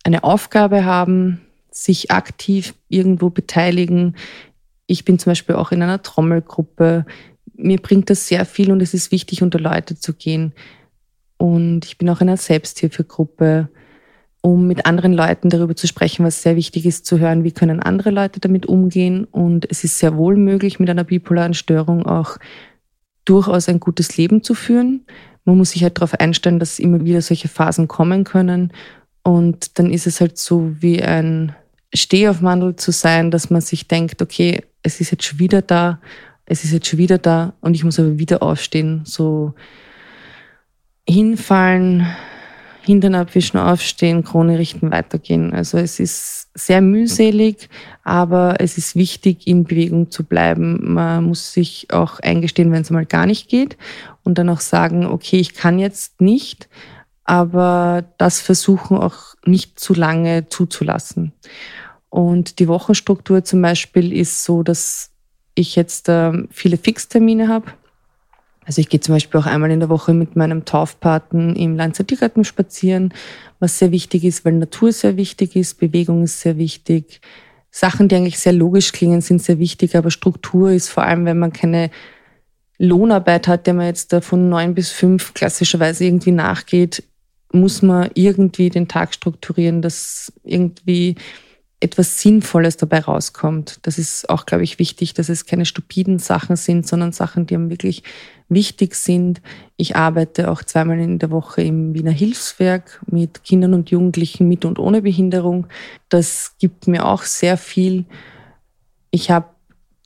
Eine Aufgabe haben, sich aktiv irgendwo beteiligen. Ich bin zum Beispiel auch in einer Trommelgruppe. Mir bringt das sehr viel und es ist wichtig, unter Leute zu gehen. Und ich bin auch in einer Selbsthilfegruppe, um mit anderen Leuten darüber zu sprechen, was sehr wichtig ist, zu hören, wie können andere Leute damit umgehen. Und es ist sehr wohl möglich, mit einer bipolaren Störung auch durchaus ein gutes Leben zu führen. Man muss sich halt darauf einstellen, dass immer wieder solche Phasen kommen können. Und dann ist es halt so wie ein Stehaufmandel zu sein, dass man sich denkt, okay, es ist jetzt schon wieder da, es ist jetzt schon wieder da und ich muss aber wieder aufstehen. So hinfallen, Hintern abwischen, aufstehen, Krone richten, weitergehen. Also es ist sehr mühselig, aber es ist wichtig, in Bewegung zu bleiben. Man muss sich auch eingestehen, wenn es mal gar nicht geht und dann auch sagen, okay, ich kann jetzt nicht, aber das versuchen auch nicht zu lange zuzulassen. Und die Wochenstruktur zum Beispiel ist so, dass ich jetzt äh, viele Fixtermine habe also ich gehe zum Beispiel auch einmal in der Woche mit meinem Taufpaten im Leinzer Tiergarten spazieren, was sehr wichtig ist, weil Natur sehr wichtig ist, Bewegung ist sehr wichtig. Sachen, die eigentlich sehr logisch klingen, sind sehr wichtig, aber Struktur ist vor allem, wenn man keine Lohnarbeit hat, der man jetzt da von neun bis fünf klassischerweise irgendwie nachgeht, muss man irgendwie den Tag strukturieren, dass irgendwie etwas Sinnvolles dabei rauskommt. Das ist auch, glaube ich, wichtig, dass es keine stupiden Sachen sind, sondern Sachen, die einem wirklich wichtig sind. Ich arbeite auch zweimal in der Woche im Wiener Hilfswerk mit Kindern und Jugendlichen mit und ohne Behinderung. Das gibt mir auch sehr viel. Ich habe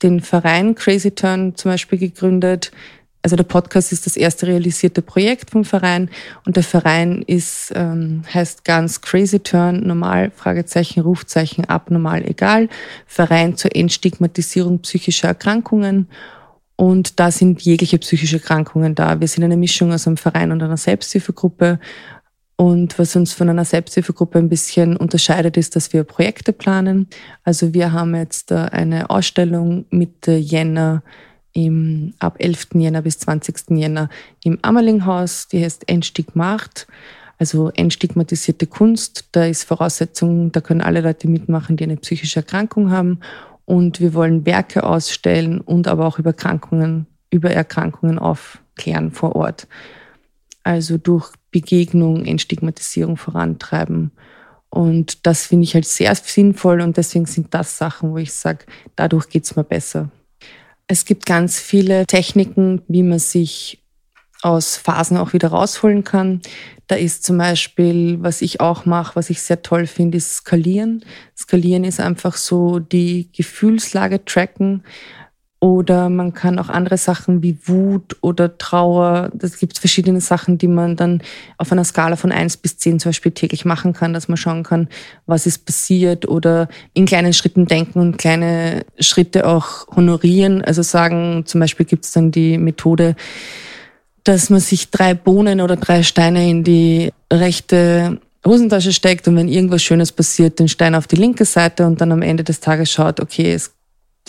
den Verein Crazy Turn zum Beispiel gegründet. Also der Podcast ist das erste realisierte Projekt vom Verein und der Verein ist ähm, heißt ganz Crazy Turn normal Fragezeichen Rufzeichen abnormal egal Verein zur Entstigmatisierung psychischer Erkrankungen und da sind jegliche psychische Erkrankungen da. Wir sind eine Mischung aus einem Verein und einer Selbsthilfegruppe. Und was uns von einer Selbsthilfegruppe ein bisschen unterscheidet, ist, dass wir Projekte planen. Also wir haben jetzt eine Ausstellung Mitte Jänner im, ab 11. Jänner bis 20. Jänner im Ammerlinghaus, die heißt Entstigmacht, also entstigmatisierte Kunst. Da ist Voraussetzung, da können alle Leute mitmachen, die eine psychische Erkrankung haben. Und wir wollen Werke ausstellen und aber auch über Erkrankungen, über Erkrankungen aufklären vor Ort. Also durch Begegnung, Entstigmatisierung vorantreiben. Und das finde ich halt sehr sinnvoll und deswegen sind das Sachen, wo ich sage, dadurch geht es mir besser. Es gibt ganz viele Techniken, wie man sich aus Phasen auch wieder rausholen kann. Da ist zum Beispiel, was ich auch mache, was ich sehr toll finde, ist Skalieren. Skalieren ist einfach so die Gefühlslage tracken. Oder man kann auch andere Sachen wie Wut oder Trauer, das gibt verschiedene Sachen, die man dann auf einer Skala von eins bis zehn zum Beispiel täglich machen kann, dass man schauen kann, was ist passiert oder in kleinen Schritten denken und kleine Schritte auch honorieren. Also sagen, zum Beispiel gibt es dann die Methode, dass man sich drei Bohnen oder drei Steine in die rechte Hosentasche steckt und wenn irgendwas Schönes passiert, den Stein auf die linke Seite und dann am Ende des Tages schaut, okay, es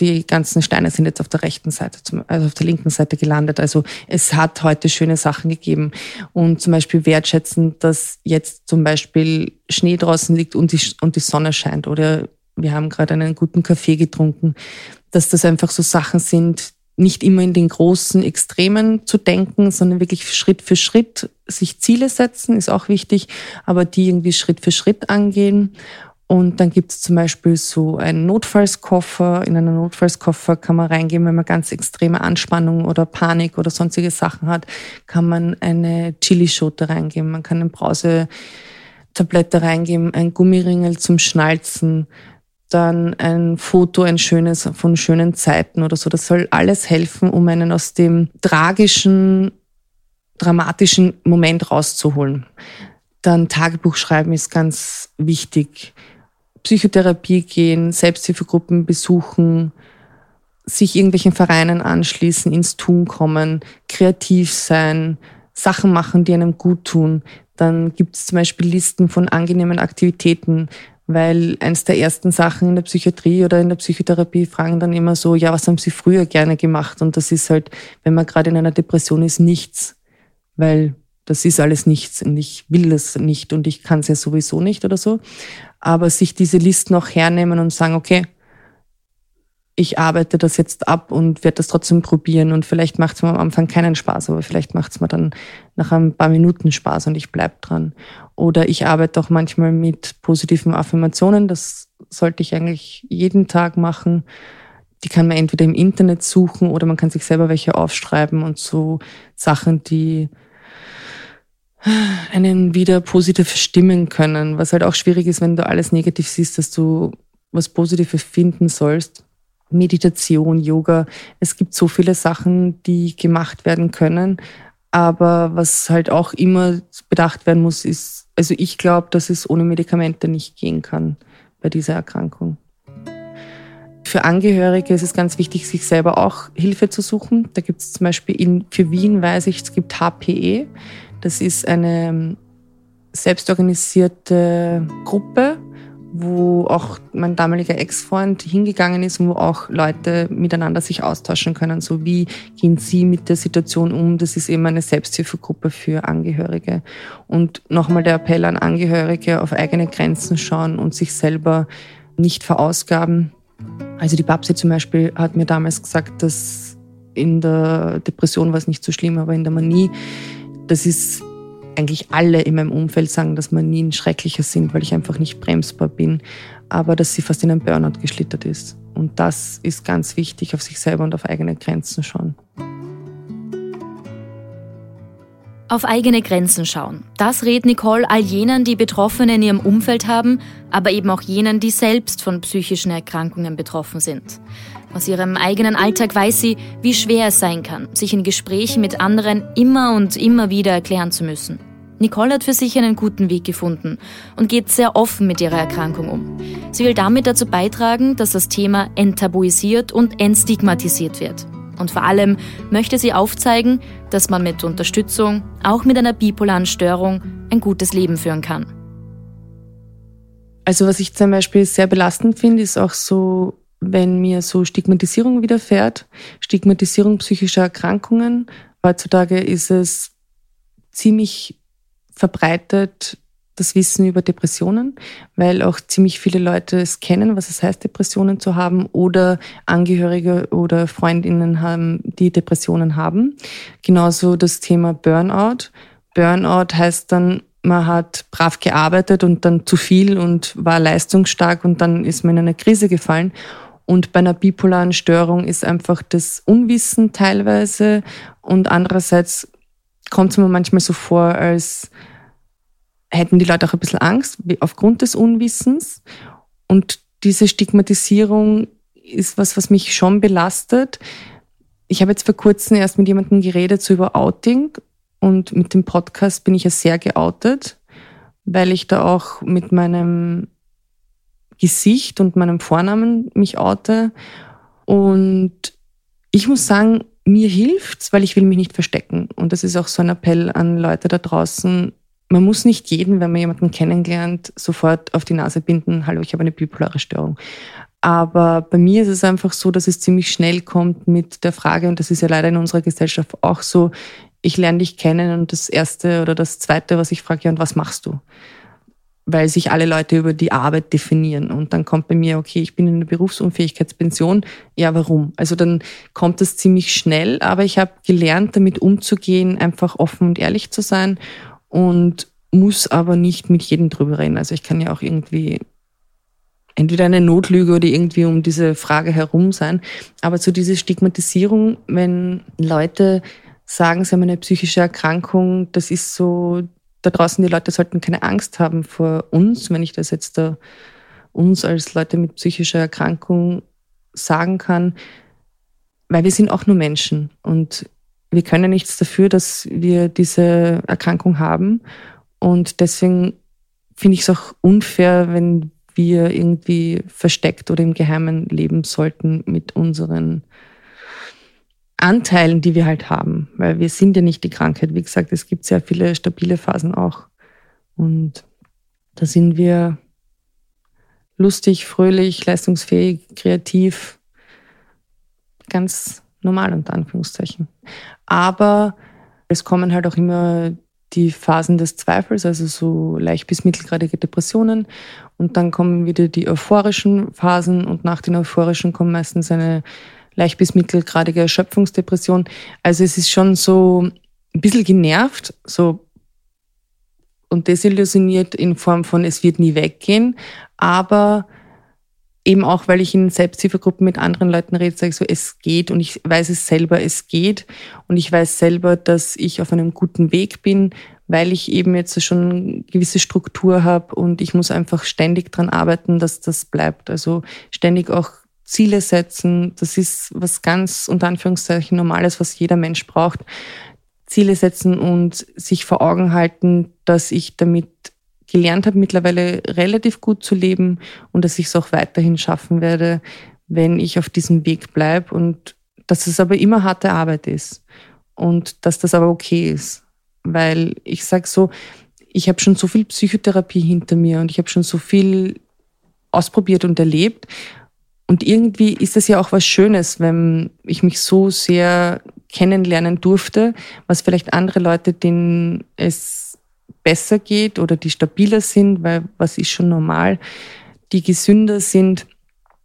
die ganzen Steine sind jetzt auf der rechten Seite, also auf der linken Seite gelandet. Also es hat heute schöne Sachen gegeben. Und zum Beispiel wertschätzen, dass jetzt zum Beispiel Schnee draußen liegt und die, und die Sonne scheint. Oder wir haben gerade einen guten Kaffee getrunken. Dass das einfach so Sachen sind, nicht immer in den großen Extremen zu denken, sondern wirklich Schritt für Schritt sich Ziele setzen, ist auch wichtig, aber die irgendwie Schritt für Schritt angehen und dann gibt es zum Beispiel so einen Notfallskoffer. In einen Notfallskoffer kann man reingehen, wenn man ganz extreme Anspannung oder Panik oder sonstige Sachen hat, kann man eine Chilischote reingeben. Man kann eine Brausetablette reingeben, ein Gummiringel zum Schnalzen, dann ein Foto, ein schönes von schönen Zeiten oder so. Das soll alles helfen, um einen aus dem tragischen, dramatischen Moment rauszuholen. Dann Tagebuch schreiben ist ganz wichtig Psychotherapie gehen, Selbsthilfegruppen besuchen, sich irgendwelchen Vereinen anschließen, ins Tun kommen, kreativ sein, Sachen machen, die einem gut tun. Dann gibt es zum Beispiel Listen von angenehmen Aktivitäten, weil eins der ersten Sachen in der Psychiatrie oder in der Psychotherapie fragen dann immer so, ja, was haben Sie früher gerne gemacht? Und das ist halt, wenn man gerade in einer Depression ist, nichts, weil das ist alles nichts und ich will das nicht und ich kann es ja sowieso nicht oder so aber sich diese Listen auch hernehmen und sagen, okay, ich arbeite das jetzt ab und werde das trotzdem probieren und vielleicht macht es mir am Anfang keinen Spaß, aber vielleicht macht es mir dann nach ein paar Minuten Spaß und ich bleib dran. Oder ich arbeite auch manchmal mit positiven Affirmationen, das sollte ich eigentlich jeden Tag machen. Die kann man entweder im Internet suchen oder man kann sich selber welche aufschreiben und so Sachen, die einen wieder positiv stimmen können, was halt auch schwierig ist, wenn du alles negativ siehst, dass du was Positives finden sollst. Meditation, Yoga, es gibt so viele Sachen, die gemacht werden können, aber was halt auch immer bedacht werden muss, ist, also ich glaube, dass es ohne Medikamente nicht gehen kann bei dieser Erkrankung. Für Angehörige ist es ganz wichtig, sich selber auch Hilfe zu suchen. Da gibt es zum Beispiel in, für Wien weiß ich, es gibt HPE. Das ist eine ähm, selbstorganisierte Gruppe, wo auch mein damaliger Ex-Freund hingegangen ist und wo auch Leute miteinander sich austauschen können. So wie gehen sie mit der Situation um? Das ist eben eine Selbsthilfegruppe für Angehörige. Und nochmal der Appell an Angehörige, auf eigene Grenzen schauen und sich selber nicht verausgaben. Also die Babsi zum Beispiel hat mir damals gesagt, dass in der Depression war es nicht so schlimm, aber in der Manie das ist eigentlich alle in meinem Umfeld sagen, dass Manien schrecklicher sind, weil ich einfach nicht bremsbar bin, aber dass sie fast in einen Burnout geschlittert ist. Und das ist ganz wichtig, auf sich selber und auf eigene Grenzen schauen. Auf eigene Grenzen schauen. Das rät Nicole all jenen, die Betroffene in ihrem Umfeld haben, aber eben auch jenen, die selbst von psychischen Erkrankungen betroffen sind. Aus ihrem eigenen Alltag weiß sie, wie schwer es sein kann, sich in Gesprächen mit anderen immer und immer wieder erklären zu müssen. Nicole hat für sich einen guten Weg gefunden und geht sehr offen mit ihrer Erkrankung um. Sie will damit dazu beitragen, dass das Thema enttabuisiert und entstigmatisiert wird. Und vor allem möchte sie aufzeigen, dass man mit Unterstützung, auch mit einer bipolaren Störung, ein gutes Leben führen kann. Also was ich zum Beispiel sehr belastend finde, ist auch so wenn mir so Stigmatisierung widerfährt, Stigmatisierung psychischer Erkrankungen. Heutzutage ist es ziemlich verbreitet, das Wissen über Depressionen, weil auch ziemlich viele Leute es kennen, was es heißt, Depressionen zu haben oder Angehörige oder Freundinnen haben, die Depressionen haben. Genauso das Thema Burnout. Burnout heißt dann, man hat brav gearbeitet und dann zu viel und war leistungsstark und dann ist man in eine Krise gefallen. Und bei einer bipolaren Störung ist einfach das Unwissen teilweise und andererseits kommt es mir manchmal so vor, als hätten die Leute auch ein bisschen Angst aufgrund des Unwissens. Und diese Stigmatisierung ist was, was mich schon belastet. Ich habe jetzt vor kurzem erst mit jemandem geredet so über Outing und mit dem Podcast bin ich ja sehr geoutet, weil ich da auch mit meinem Gesicht und meinem Vornamen mich oute. Und ich muss sagen, mir hilft's, weil ich will mich nicht verstecken. Und das ist auch so ein Appell an Leute da draußen. Man muss nicht jeden, wenn man jemanden kennenlernt, sofort auf die Nase binden, hallo, ich habe eine bipolare Störung. Aber bei mir ist es einfach so, dass es ziemlich schnell kommt mit der Frage, und das ist ja leider in unserer Gesellschaft auch so, ich lerne dich kennen und das Erste oder das Zweite, was ich frage, ja, und was machst du? Weil sich alle Leute über die Arbeit definieren. Und dann kommt bei mir, okay, ich bin in der Berufsunfähigkeitspension. Ja, warum? Also dann kommt das ziemlich schnell, aber ich habe gelernt, damit umzugehen, einfach offen und ehrlich zu sein und muss aber nicht mit jedem drüber reden. Also ich kann ja auch irgendwie entweder eine Notlüge oder irgendwie um diese Frage herum sein. Aber zu dieser Stigmatisierung, wenn Leute sagen, sie haben eine psychische Erkrankung, das ist so da draußen, die Leute sollten keine Angst haben vor uns, wenn ich das jetzt da uns als Leute mit psychischer Erkrankung sagen kann, weil wir sind auch nur Menschen und wir können nichts dafür, dass wir diese Erkrankung haben. Und deswegen finde ich es auch unfair, wenn wir irgendwie versteckt oder im Geheimen leben sollten mit unseren Anteilen, die wir halt haben, weil wir sind ja nicht die Krankheit. Wie gesagt, es gibt sehr viele stabile Phasen auch. Und da sind wir lustig, fröhlich, leistungsfähig, kreativ, ganz normal unter Anführungszeichen. Aber es kommen halt auch immer die Phasen des Zweifels, also so leicht bis mittelgradige Depressionen. Und dann kommen wieder die euphorischen Phasen und nach den euphorischen kommt meistens eine leicht bis mittelgradige Erschöpfungsdepression. Also es ist schon so ein bisschen genervt, so. Und desillusioniert in Form von, es wird nie weggehen, aber eben auch, weil ich in Selbsthilfegruppen mit anderen Leuten rede, sage ich so, es geht. Und ich weiß es selber, es geht. Und ich weiß selber, dass ich auf einem guten Weg bin, weil ich eben jetzt schon eine gewisse Struktur habe. Und ich muss einfach ständig dran arbeiten, dass das bleibt. Also ständig auch Ziele setzen, das ist was ganz unter Anführungszeichen Normales, was jeder Mensch braucht. Ziele setzen und sich vor Augen halten, dass ich damit gelernt habe, mittlerweile relativ gut zu leben und dass ich es auch weiterhin schaffen werde, wenn ich auf diesem Weg bleibe und dass es aber immer harte Arbeit ist und dass das aber okay ist. Weil ich sage so, ich habe schon so viel Psychotherapie hinter mir und ich habe schon so viel ausprobiert und erlebt und irgendwie ist es ja auch was Schönes, wenn ich mich so sehr kennenlernen durfte, was vielleicht andere Leute, denen es besser geht oder die stabiler sind, weil was ist schon normal, die gesünder sind,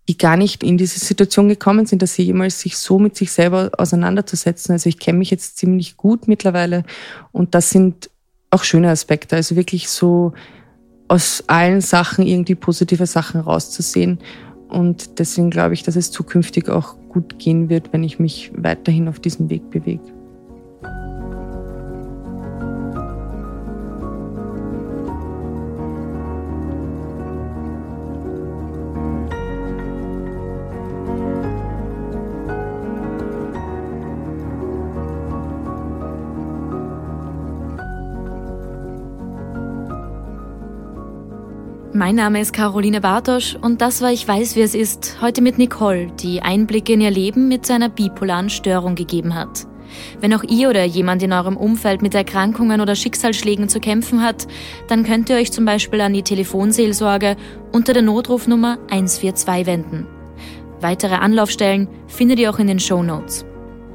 die gar nicht in diese Situation gekommen sind, dass sie jemals sich so mit sich selber auseinanderzusetzen. Also ich kenne mich jetzt ziemlich gut mittlerweile und das sind auch schöne Aspekte. Also wirklich so aus allen Sachen irgendwie positive Sachen rauszusehen und deswegen glaube ich, dass es zukünftig auch gut gehen wird, wenn ich mich weiterhin auf diesem Weg bewege. Mein Name ist Caroline Bartosch und das war Ich weiß, wie es ist, heute mit Nicole, die Einblicke in ihr Leben mit seiner bipolaren Störung gegeben hat. Wenn auch ihr oder jemand in eurem Umfeld mit Erkrankungen oder Schicksalsschlägen zu kämpfen hat, dann könnt ihr euch zum Beispiel an die Telefonseelsorge unter der Notrufnummer 142 wenden. Weitere Anlaufstellen findet ihr auch in den Show Notes.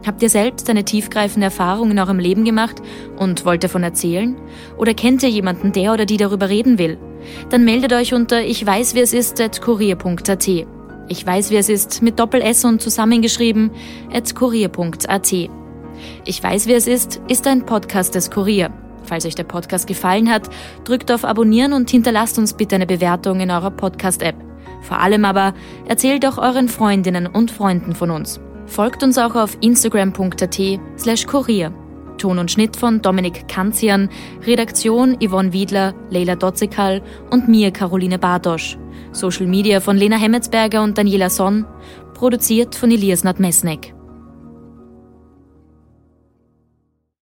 Habt ihr selbst eine tiefgreifende Erfahrung in eurem Leben gemacht und wollt davon erzählen? Oder kennt ihr jemanden, der oder die darüber reden will? Dann meldet euch unter ich weiß wie es ist at kurier.at. Ich weiß wie es ist mit Doppel S und zusammengeschrieben at kurier.at. Ich weiß wie es ist ist ein Podcast des Kurier. Falls euch der Podcast gefallen hat, drückt auf Abonnieren und hinterlasst uns bitte eine Bewertung in eurer Podcast-App. Vor allem aber erzählt auch euren Freundinnen und Freunden von uns. Folgt uns auch auf instagram.at slash kurier. Ton und Schnitt von Dominik Kanzian, Redaktion Yvonne Wiedler, Leila Dotzekal und mir Caroline Bartosch. Social Media von Lena Hemmetsberger und Daniela Sonn, produziert von Elias Nadmesnik.